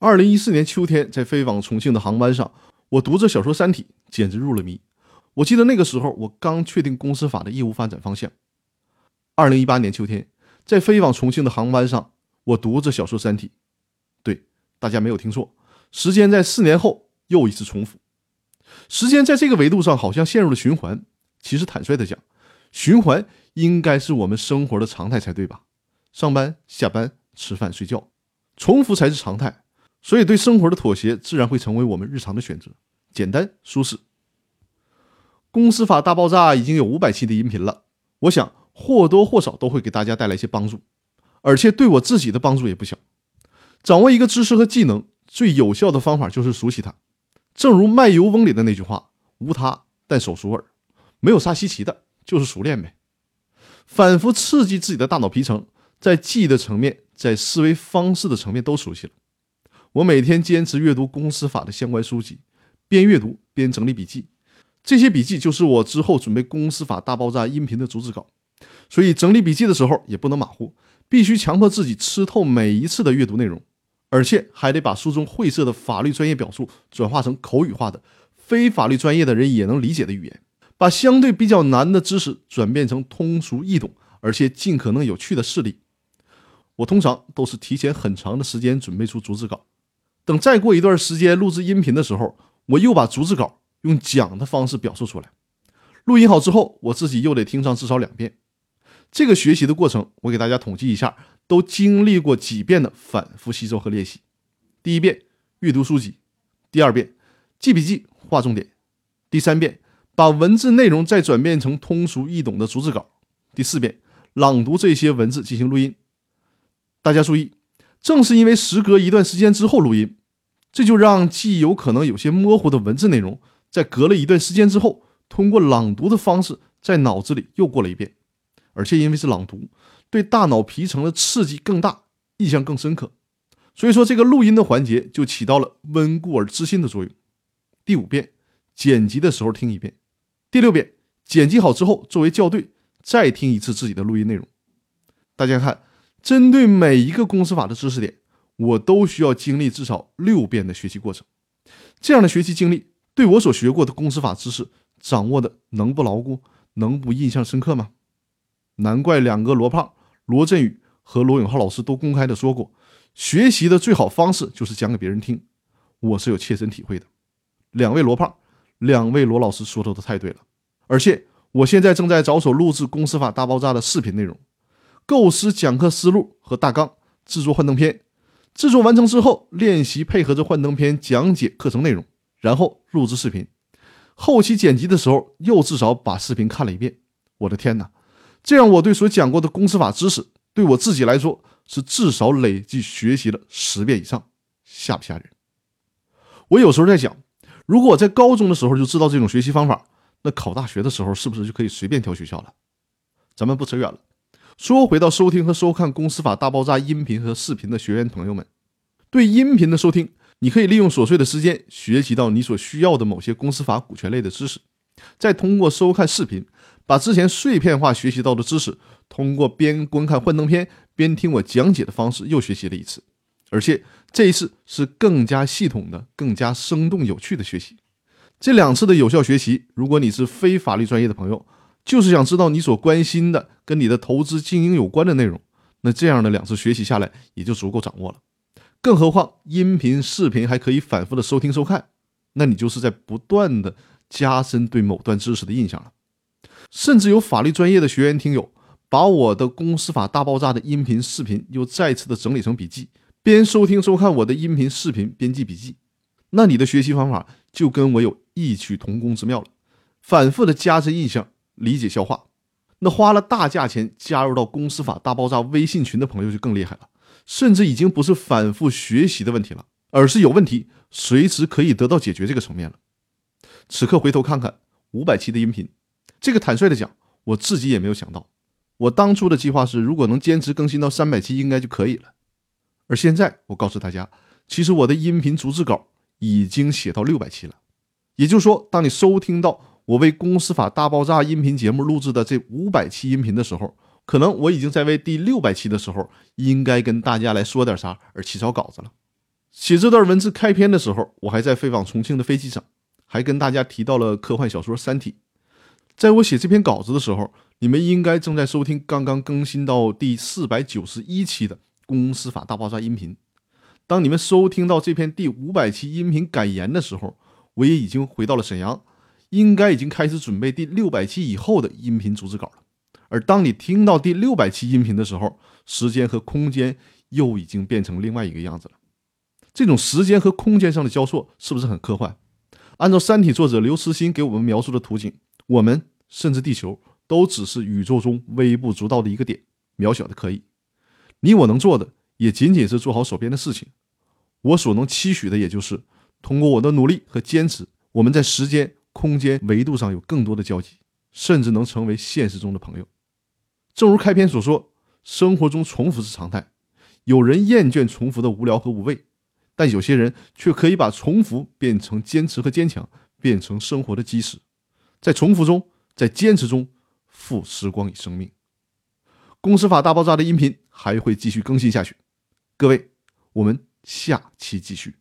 二零一四年秋天，在飞往重庆的航班上，我读着小说《三体》，简直入了迷。我记得那个时候，我刚确定公司法的业务发展方向。二零一八年秋天，在飞往重庆的航班上，我读着小说《三体》。对，大家没有听错，时间在四年后又一次重复。时间在这个维度上好像陷入了循环。其实坦率的讲，循环应该是我们生活的常态才对吧？上班、下班、吃饭、睡觉，重复才是常态。所以，对生活的妥协自然会成为我们日常的选择，简单舒适。公司法大爆炸已经有五百期的音频了，我想或多或少都会给大家带来一些帮助，而且对我自己的帮助也不小。掌握一个知识和技能，最有效的方法就是熟悉它。正如《卖油翁》里的那句话：“无他，但手熟耳。”没有啥稀奇的，就是熟练呗。反复刺激自己的大脑皮层，在记忆的层面，在思维方式的层面都熟悉了。我每天坚持阅读公司法的相关书籍，边阅读边整理笔记。这些笔记就是我之后准备公司法大爆炸音频的逐字稿。所以整理笔记的时候也不能马虎，必须强迫自己吃透每一次的阅读内容，而且还得把书中晦涩的法律专业表述转化成口语化的、非法律专业的人也能理解的语言。把相对比较难的知识转变成通俗易懂，而且尽可能有趣的事例。我通常都是提前很长的时间准备出逐字稿，等再过一段时间录制音频的时候，我又把逐字稿用讲的方式表述出来。录音好之后，我自己又得听上至少两遍。这个学习的过程，我给大家统计一下，都经历过几遍的反复吸收和练习。第一遍阅读书籍，第二遍记笔记划重点，第三遍。把文字内容再转变成通俗易懂的逐字稿。第四遍，朗读这些文字进行录音。大家注意，正是因为时隔一段时间之后录音，这就让既有可能有些模糊的文字内容，在隔了一段时间之后，通过朗读的方式在脑子里又过了一遍。而且因为是朗读，对大脑皮层的刺激更大，印象更深刻。所以说，这个录音的环节就起到了温故而知新的作用。第五遍，剪辑的时候听一遍。第六遍剪辑好之后，作为校对，再听一次自己的录音内容。大家看，针对每一个公司法的知识点，我都需要经历至少六遍的学习过程。这样的学习经历，对我所学过的公司法知识掌握的能不牢固，能不印象深刻吗？难怪两个罗胖罗振宇和罗永浩老师都公开的说过，学习的最好方式就是讲给别人听。我是有切身体会的。两位罗胖。两位罗老师说的都太对了，而且我现在正在着手录制《公司法大爆炸》的视频内容，构思讲课思路和大纲，制作幻灯片。制作完成之后，练习配合着幻灯片讲解课程内容，然后录制视频。后期剪辑的时候，又至少把视频看了一遍。我的天哪，这样我对所讲过的公司法知识，对我自己来说是至少累计学习了十遍以上，吓不吓人？我有时候在想。如果我在高中的时候就知道这种学习方法，那考大学的时候是不是就可以随便挑学校了？咱们不扯远了，说回到收听和收看《公司法大爆炸》音频和视频的学员朋友们，对音频的收听，你可以利用琐碎的时间学习到你所需要的某些公司法股权类的知识，再通过收看视频，把之前碎片化学习到的知识，通过边观看幻灯片边听我讲解的方式又学习了一次。而且这一次是更加系统的、更加生动有趣的学习。这两次的有效学习，如果你是非法律专业的朋友，就是想知道你所关心的跟你的投资经营有关的内容，那这样的两次学习下来也就足够掌握了。更何况音频、视频还可以反复的收听收看，那你就是在不断的加深对某段知识的印象了。甚至有法律专业的学员听友，把我的《公司法大爆炸》的音频、视频又再次的整理成笔记。边收听收看我的音频视频，边记笔记，那你的学习方法就跟我有异曲同工之妙了。反复的加深印象、理解消化，那花了大价钱加入到公司法大爆炸微信群的朋友就更厉害了，甚至已经不是反复学习的问题了，而是有问题随时可以得到解决这个层面了。此刻回头看看五百期的音频，这个坦率的讲，我自己也没有想到，我当初的计划是，如果能坚持更新到三百期，应该就可以了。而现在，我告诉大家，其实我的音频逐字稿已经写到六百期了。也就是说，当你收听到我为《公司法大爆炸》音频节目录制的这五百期音频的时候，可能我已经在为第六百期的时候应该跟大家来说点啥而起草稿子了。写这段文字开篇的时候，我还在飞往重庆的飞机上，还跟大家提到了科幻小说《三体》。在我写这篇稿子的时候，你们应该正在收听刚刚更新到第四百九十一期的《公司法大爆炸》音频。当你们收听到这篇第五百期音频感言的时候，我也已经回到了沈阳，应该已经开始准备第六百期以后的音频组织稿了。而当你听到第六百期音频的时候，时间和空间又已经变成另外一个样子了。这种时间和空间上的交错，是不是很科幻？按照《三体》作者刘慈欣给我们描述的图景，我们甚至地球都只是宇宙中微不足道的一个点，渺小的可以。你我能做的，也仅仅是做好手边的事情。我所能期许的，也就是通过我的努力和坚持，我们在时间、空间维度上有更多的交集，甚至能成为现实中的朋友。正如开篇所说，生活中重复是常态，有人厌倦重复的无聊和无味。但有些人却可以把重复变成坚持和坚强，变成生活的基石，在重复中，在坚持中，赋时光与生命。公司法大爆炸的音频还会继续更新下去，各位，我们下期继续。